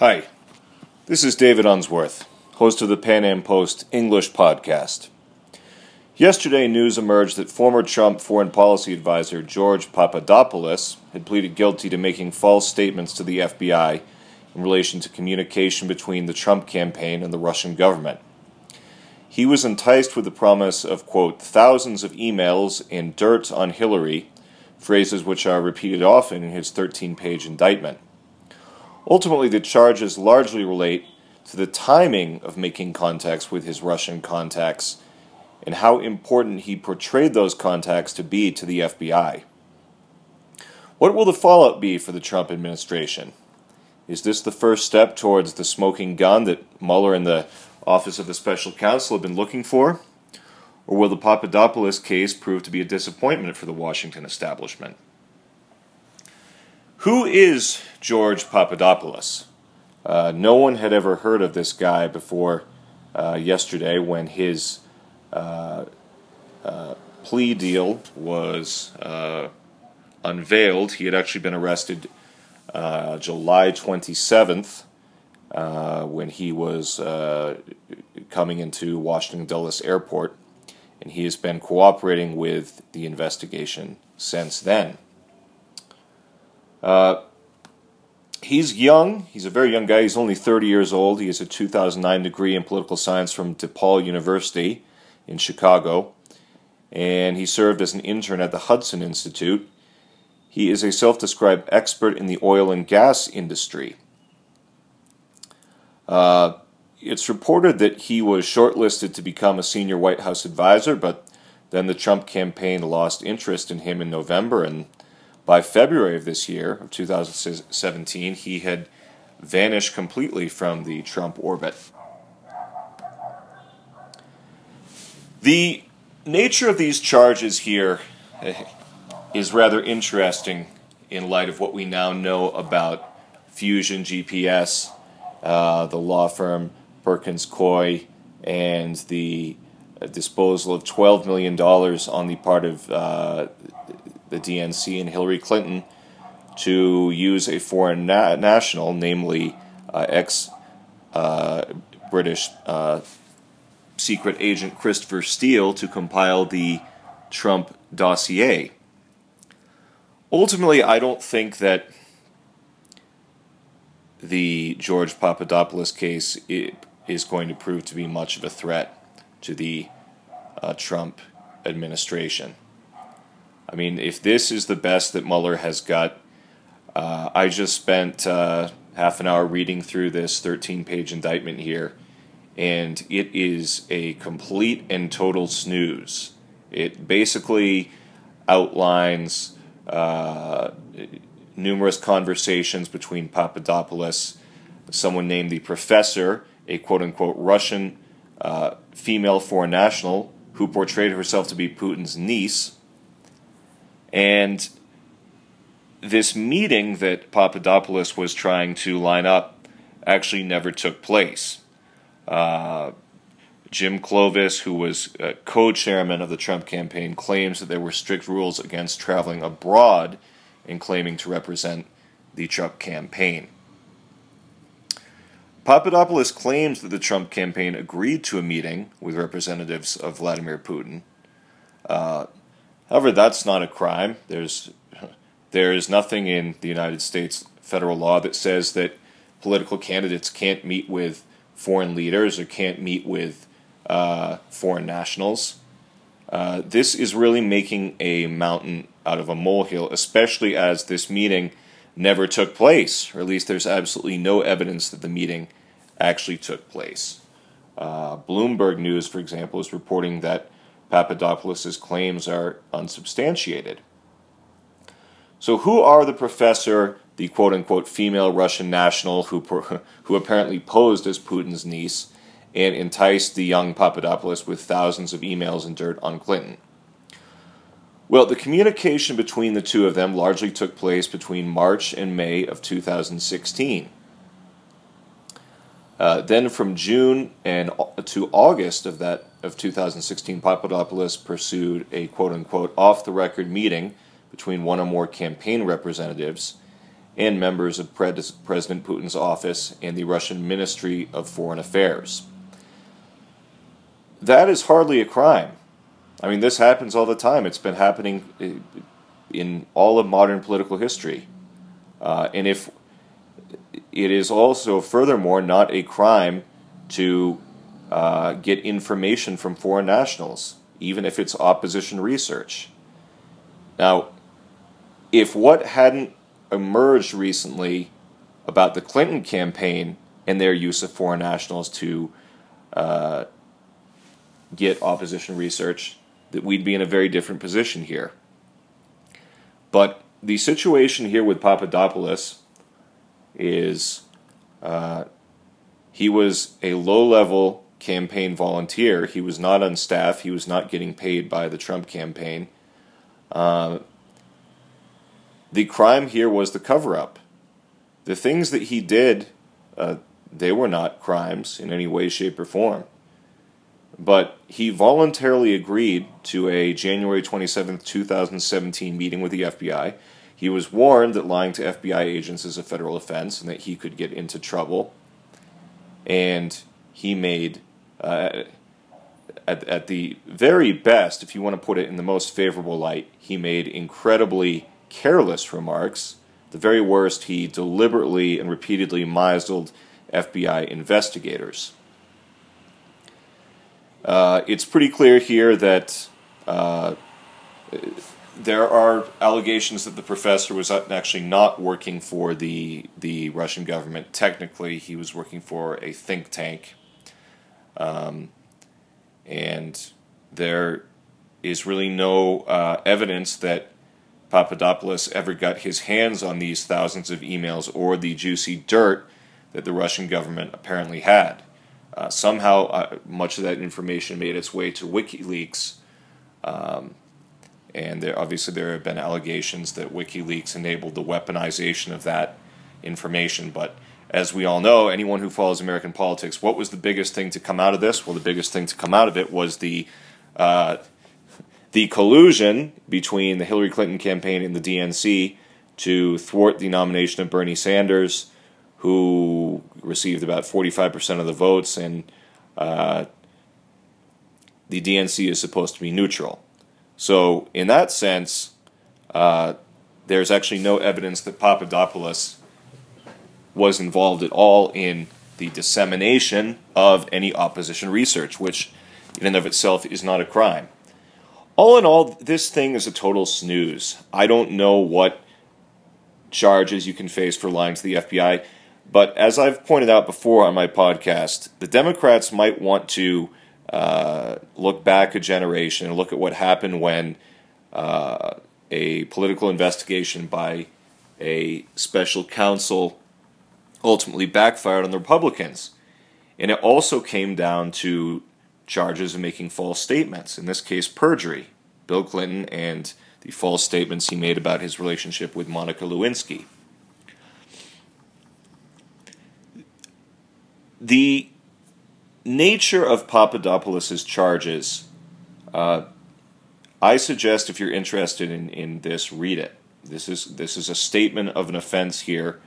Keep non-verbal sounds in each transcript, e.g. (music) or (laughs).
Hi, this is David Unsworth, host of the Pan Am Post English podcast. Yesterday, news emerged that former Trump foreign policy advisor George Papadopoulos had pleaded guilty to making false statements to the FBI in relation to communication between the Trump campaign and the Russian government. He was enticed with the promise of, quote, thousands of emails and dirt on Hillary, phrases which are repeated often in his 13 page indictment. Ultimately, the charges largely relate to the timing of making contacts with his Russian contacts and how important he portrayed those contacts to be to the FBI. What will the fallout be for the Trump administration? Is this the first step towards the smoking gun that Mueller and the Office of the Special Counsel have been looking for? Or will the Papadopoulos case prove to be a disappointment for the Washington establishment? Who is George Papadopoulos? Uh, no one had ever heard of this guy before uh, yesterday when his uh, uh plea deal was uh, unveiled. He had actually been arrested uh, July 27th when he was coming into Washington Dulles Airport, and he has been cooperating with the investigation since then. Uh, he's young. He's a very young guy. He's only 30 years old. He has a 2009 degree in political science from DePaul University in Chicago. And he served as an intern at the Hudson Institute. He is a self described expert in the oil and gas industry. Uh, it's reported that he was shortlisted to become a senior White House advisor, but then the Trump campaign lost interest in him in November, and by February of this year, of 2017, he had vanished completely from the Trump orbit. The nature of these charges here eh, rather interesting in light of what we now know about Fusion GPS, uh, the law firm Perkins Coie, and the disposal of $12 million on the part of uh, the DNC and Hillary Clinton to use a foreign na- national, namely uh, ex uh, British uh, secret agent Christopher Steele, to compile the Trump dossier. Ultimately, I don't think that the George Papadopoulos case is going to prove to be much of a threat to the uh, Trump administration. I mean, if this is the best that Mueller has got, uh, I just spent uh, half an hour reading through this 13 page indictment here, and it is a complete and total snooze. It basically outlines uh, numerous conversations between Papadopoulos, someone named the professor, a quote unquote Russian uh, female foreign national who portrayed herself to be Putin's niece and this meeting that Papadopoulos was trying to line up actually never took place. Uh, Jim Clovis, who was uh, co chairman of the Trump campaign, claims that there were strict rules against traveling abroad and claiming to represent the Trump campaign. Papadopoulos claims that the Trump campaign agreed to a meeting with representatives of Vladimir Putin. Uh, However, that's not a crime. There's there is nothing in the United States federal law that says that political candidates can't meet with foreign leaders or can't meet with uh, foreign nationals. Uh, this is really making a mountain out of a molehill, especially as this meeting never took place, or at least there's absolutely no evidence that the meeting actually took place. Uh, Bloomberg News, for example, is reporting that Papadopoulos' claims are unsubstantiated. So, who are the professor, the quote unquote female Russian national who, (laughs) who apparently posed as Putin's niece and enticed the young Papadopoulos with thousands of emails and dirt on Clinton? Well, the communication between the two of them largely took place between March and May of 2016. Uh, then from June and to August of that of 2016, Papadopoulos pursued a quote unquote off the record meeting between one or more campaign representatives, and members of President Putin's office and the Russian Ministry of Foreign Affairs. That is hardly a crime. I mean, this happens all the time. It's been happening eh, in all of modern political history. Uh, and if it is also, furthermore, not a crime to uh, get information from foreign nationals, even if it's opposition research. Now, if what hadn't emerged recently about the Clinton campaign and their use of foreign nationals to uh, get opposition research, that we'd be in a very different position here. But the situation here with Papadopoulos is uh, he was a low level campaign volunteer. He was not on staff, he was not getting paid by the Trump campaign. Uh, the crime here was the cover up. The things that he did, uh, they were not crimes in any way, shape, or form. But he voluntarily agreed to a January 27, 2017 meeting with the FBI. He was warned that lying to FBI agents is a federal offense and that he could get into trouble. And he made, uh, at, at the very best, if you want to put it in the most favorable light, he made incredibly careless remarks. The very worst, he deliberately and repeatedly misled FBI investigators. Uh, it's pretty clear here that uh, there are allegations that the professor was actually not working for the the Russian government. Technically, he was working for a think tank, um, and there is really no uh, evidence that Papadopoulos ever got his hands on these thousands of emails or the juicy dirt that the Russian government apparently had. Uh, somehow, uh, much of that information made its way to WikiLeaks, um, and there, obviously there have been allegations that WikiLeaks enabled the weaponization of that information. But as we all know, anyone who follows American politics, what was the biggest thing to come out of this? Well, the biggest thing to come out of it was the uh, the collusion between the Hillary Clinton campaign and the DNC to thwart the nomination of Bernie Sanders, who received about 45% of the votes, and uh, the DNC is supposed to be neutral. So, in that sense, uh, there's actually no evidence that Papadopoulos was involved at all in the dissemination of any opposition research, which in and of itself is not a crime. All in all, this thing is a total snooze. I don't know what charges you can face for lying to the FBI, but as I've pointed out before on my podcast, the Democrats might want to uh, look back a generation and look at what happened when uh, a political investigation by a special counsel ultimately backfired on the Republicans. And it also came down to charges of making false statements, in this case, perjury. Bill Clinton and the false statements he made about his relationship with Monica Lewinsky. The nature of Papadopoulos' charges, uh, I suggest if you're interested in, in this, read it. This is this is a statement of an offense here.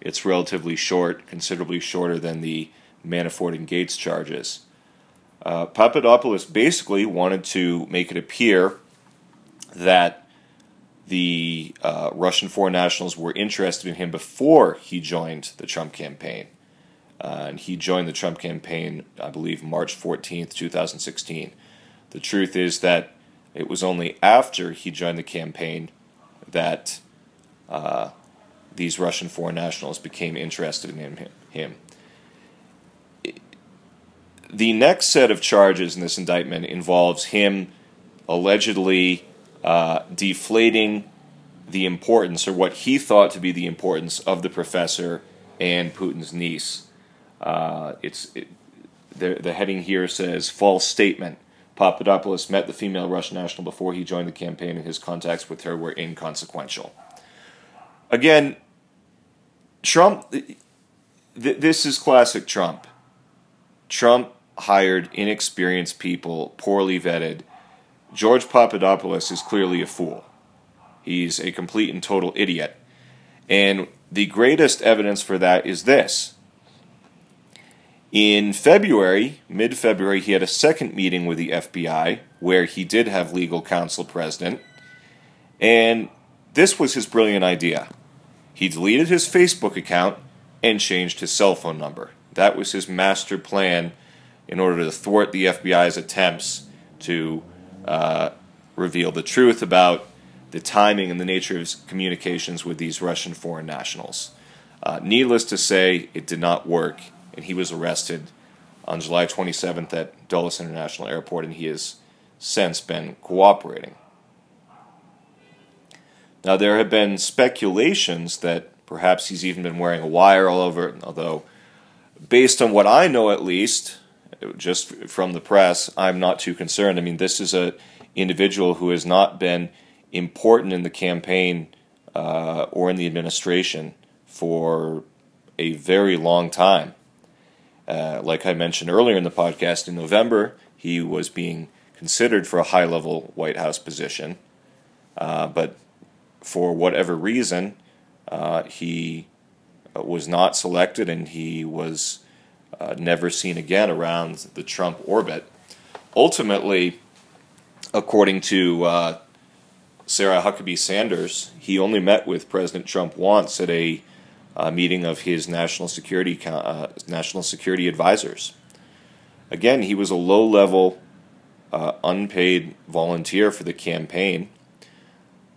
It's relatively short, considerably shorter than the Manafort and Gates charges. Uh, Papadopoulos basically wanted to make it appear that the uh, Russian foreign nationals were interested in him before he joined the Trump campaign. Uh, and he joined the Trump campaign, I believe, March 14th, 2016. The truth is that it was only after he joined the campaign that uh, these Russian foreign nationals became interested in him. him the next set of charges in this indictment involves him allegedly uh, deflating the importance, or what he thought to be the importance, of the professor and Putin's niece. Uh, it's it, the, the heading here says false statement. Papadopoulos met the female Russian national before he joined the campaign, and his contacts with her were inconsequential. Again, Trump. Th- this is classic Trump. Trump hired inexperienced people, poorly vetted. George Papadopoulos is clearly a fool. He's a complete and total idiot. And the greatest evidence for that is this. In February, mid February, he had a second meeting with the FBI where he did have legal counsel present. And this was his brilliant idea. He deleted his Facebook account and changed his cell phone number. That was his master plan in order to thwart the FBI's attempts to uh, reveal the truth about the timing and the nature of his communications with these Russian foreign nationals. Uh, needless to say, it did not work, and he was arrested on July 27th at Dulles International Airport, and he has since been cooperating. Now, there have been speculations that perhaps he's even been wearing a wire all over, although, based on what I know at least, just from the press, I'm not too concerned. I mean, this is a individual who has not been important in the campaign uh, or in the administration for a very long time. Uh, like I mentioned earlier in the podcast, in November, he was being considered for a high level White House position. Uh, but for whatever reason, uh, he uh, was not selected and he was uh, never seen again around the Trump orbit. Ultimately, according to uh, Sarah Huckabee Sanders, he only met with President Trump once at a uh, meeting of his national security uh, national security advisors. Again, he was a low-level, uh, unpaid volunteer for the campaign.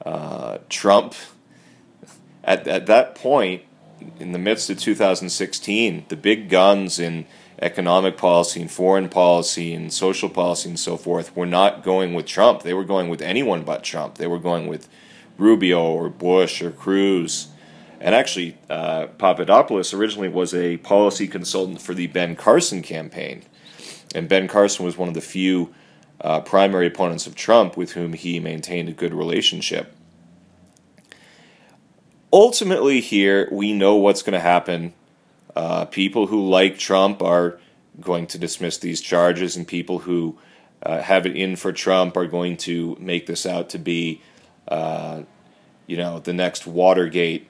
Uh, Trump, at at that point, in the midst of 2016, the big guns in economic policy and foreign policy and social policy and so forth were not going with Trump. They were going with anyone but Trump. They were going with Rubio or Bush or Cruz. And actually, uh, Papadopoulos originally was a policy consultant for the Ben Carson campaign. And Ben Carson was one of the few uh, primary opponents of Trump with whom he maintained a good relationship. Ultimately, here, we know what's going to happen uh, people who like Trump are going to dismiss these charges, and people who uh, have it in for Trump are going to make this out to be, uh, you know, the next Watergate.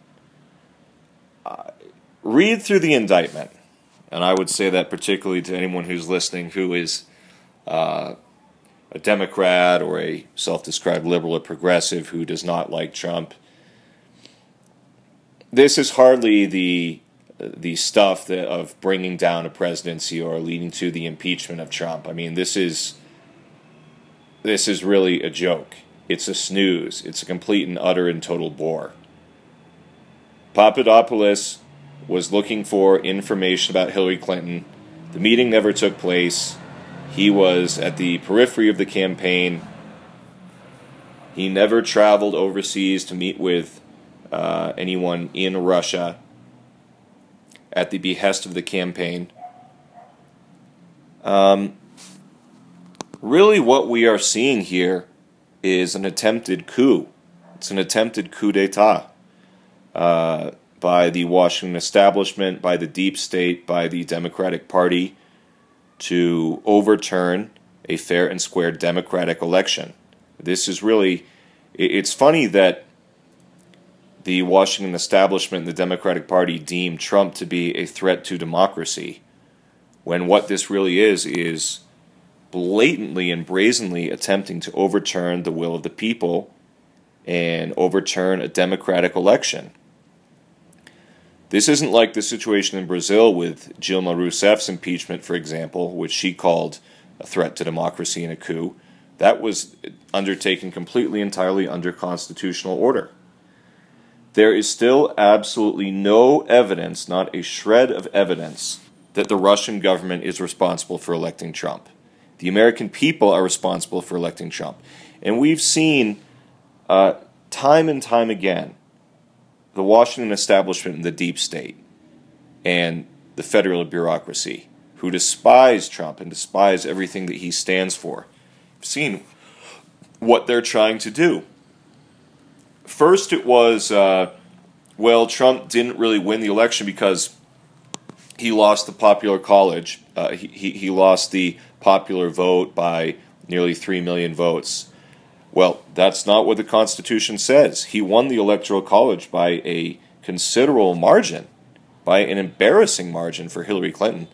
Read through the indictment, and I would say that particularly to anyone who's listening who is uh, a Democrat or a self-described liberal or progressive who does not like Trump. This is hardly the the stuff that, of bringing down a presidency or leading to the impeachment of Trump. I mean, this is this is really a joke. It's a snooze. It's a complete and utter and total bore. Papadopoulos was looking for information about Hillary Clinton. The meeting never took place. He was at the periphery of the campaign. He never traveled overseas to meet with uh, anyone in Russia at the behest of the campaign. Um, really, what we are seeing here is an attempted coup. It's an attempted coup d'etat uh, by the Washington establishment, by the deep state, by the Democratic Party to overturn a fair and square democratic election. This is really, it's funny that the Washington establishment and the Democratic Party deem Trump to be a threat to democracy, when what this really is is blatantly and brazenly attempting to overturn the will of the people and overturn a democratic election. This isn't like the situation in Brazil with Dilma Rousseff's impeachment, for example, which she called a threat to democracy and a coup. That was undertaken completely entirely under constitutional order. There is still absolutely no evidence, not a shred of evidence, that the Russian government is responsible for electing Trump. The American people are responsible for electing Trump. And we've seen uh, time and time again the Washington establishment and the deep state and the federal bureaucracy who despise Trump and despise everything that he stands for. We've seen what they're trying to do first it was, uh, well, Trump didn't really win the election because he lost the popular college. Uh, he, he, he lost the popular vote by nearly 3 million votes. Well, that's not what the Constitution says. He won the Electoral College by a considerable margin, by an embarrassing margin for Hillary Clinton.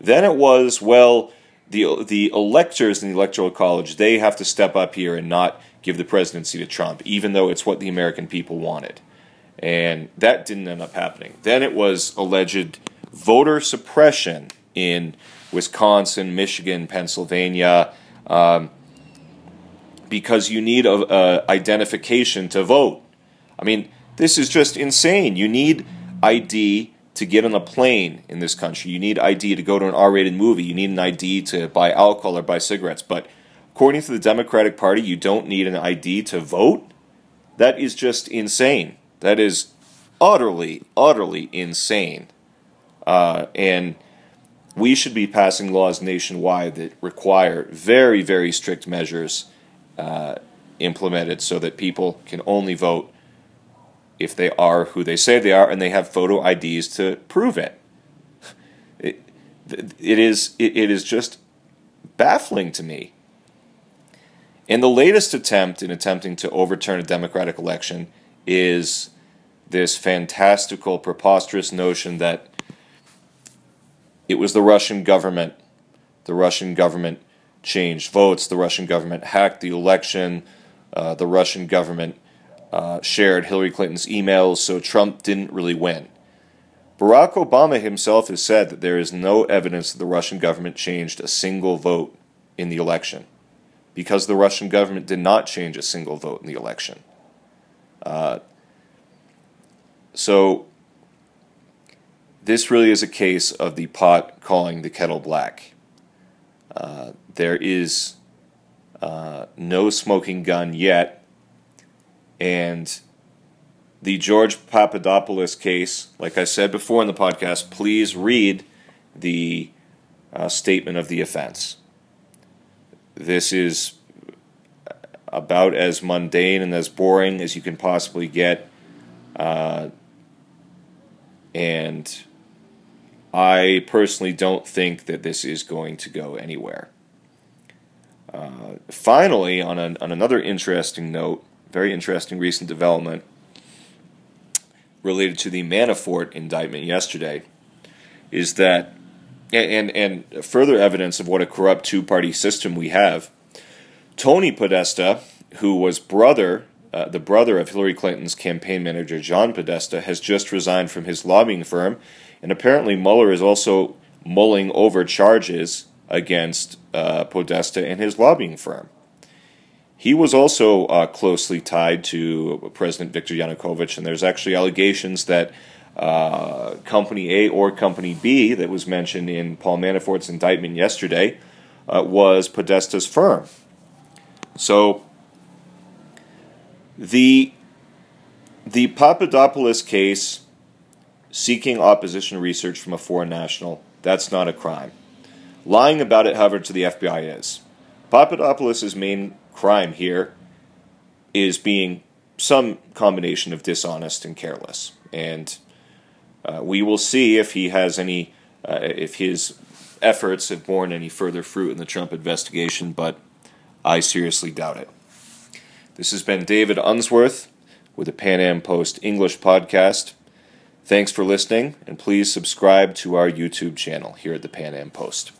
Then it was, well, the the electors in the electoral college they have to step up here and not give the presidency to Trump, even though it's what the American people wanted, and that didn't end up happening. Then it was alleged voter suppression in Wisconsin, Michigan, Pennsylvania, um, because you need a, a identification to vote. I mean, this is just insane. You need ID to get on a plane in this country. You need ID to go to an R rated movie. You need an ID to buy alcohol or buy cigarettes. But according to the Democratic Party, you don't need an ID to vote? That is just insane. That is utterly, utterly insane. Uh, and we should be passing laws nationwide that require very, very strict measures uh, implemented so that people can only vote if they are who they say they are and they have photo IDs to prove it. It, it is it, it is just baffling to me. And the latest attempt in attempting to overturn a democratic election is this fantastical, preposterous notion that it was the Russian government. The Russian government changed votes. The Russian government hacked the election. Uh, the Russian government uh, shared Hillary Clinton's emails, so Trump didn't really win. Barack Obama himself has said that there is no evidence that the Russian government changed a single vote in the election because the Russian government did not change a single vote in the election. Uh, so, this really is a case of the pot calling the kettle black. Uh, there is uh, no smoking gun yet and the George Papadopoulos case, like I said before in the podcast, please read the uh, statement of the offense. This is about as mundane and as boring as you can possibly get. Uh, and I personally don't think that this is going to go anywhere. Uh, finally, on, an, on another interesting note, very interesting recent development related to the Manafort indictment yesterday is that, and, and further evidence of what a corrupt two party system we have. Tony Podesta, who was brother, uh, the brother of Hillary Clinton's campaign manager John Podesta, has just resigned from his lobbying firm, and apparently Mueller is also mulling over charges against uh, Podesta and his lobbying firm. He was also uh, closely tied to President Viktor Yanukovych, and there's actually allegations that uh, Company A or Company B, that was mentioned in Paul Manafort's indictment yesterday, uh, was Podesta's firm. So the the Papadopoulos case, seeking opposition research from a foreign national, that's not a crime. Lying about it, however, to the FBI is. Papadopoulos' main crime here is being some combination of dishonest and careless. And uh, we will see if he has any, uh, if his efforts have borne any further fruit in the Trump investigation, but I seriously doubt it. This has been David Unsworth with the Pan Am Post English podcast. Thanks for listening, and please subscribe to our YouTube channel here at the Pan Am Post.